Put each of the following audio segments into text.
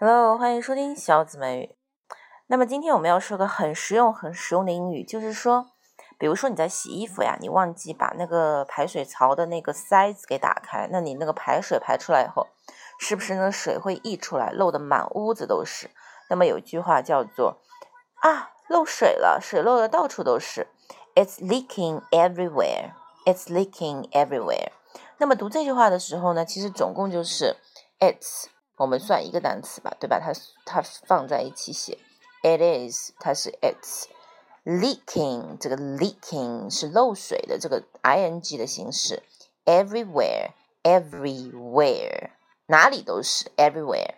Hello，欢迎收听小紫美语。那么今天我们要说个很实用、很实用的英语，就是说，比如说你在洗衣服呀，你忘记把那个排水槽的那个塞子给打开，那你那个排水排出来以后，是不是那水会溢出来，漏的满屋子都是？那么有一句话叫做啊，漏水了，水漏的到处都是，It's leaking everywhere. It's leaking everywhere. 那么读这句话的时候呢，其实总共就是 It's。我们算一个单词吧，对吧？它它放在一起写，it is，它是 it's leaking，这个 leaking 是漏水的这个 ing 的形式，everywhere，everywhere 哪里都是 everywhere，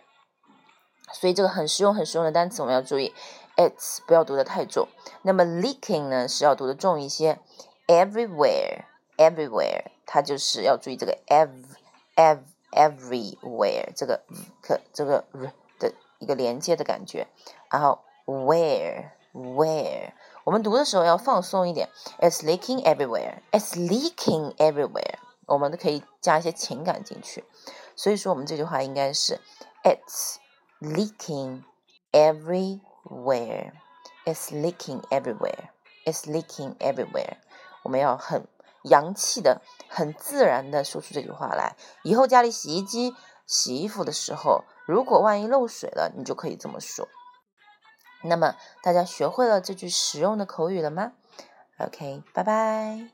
所以这个很实用很实用的单词我们要注意，it's 不要读的太重，那么 leaking 呢是要读的重一些，everywhere，everywhere 它就是要注意这个 ev，ev。everywhere 这个可这个的一个连接的感觉，然后 where where 我们读的时候要放松一点，it's leaking everywhere，it's leaking everywhere，我们都可以加一些情感进去，所以说我们这句话应该是 it's leaking everywhere，it's leaking everywhere，it's leaking everywhere，我们要很。 洋气的、很自然的说出这句话来。以后家里洗衣机、洗衣服的时候，如果万一漏水了，你就可以这么说。那么大家学会了这句实用的口语了吗？OK，拜拜。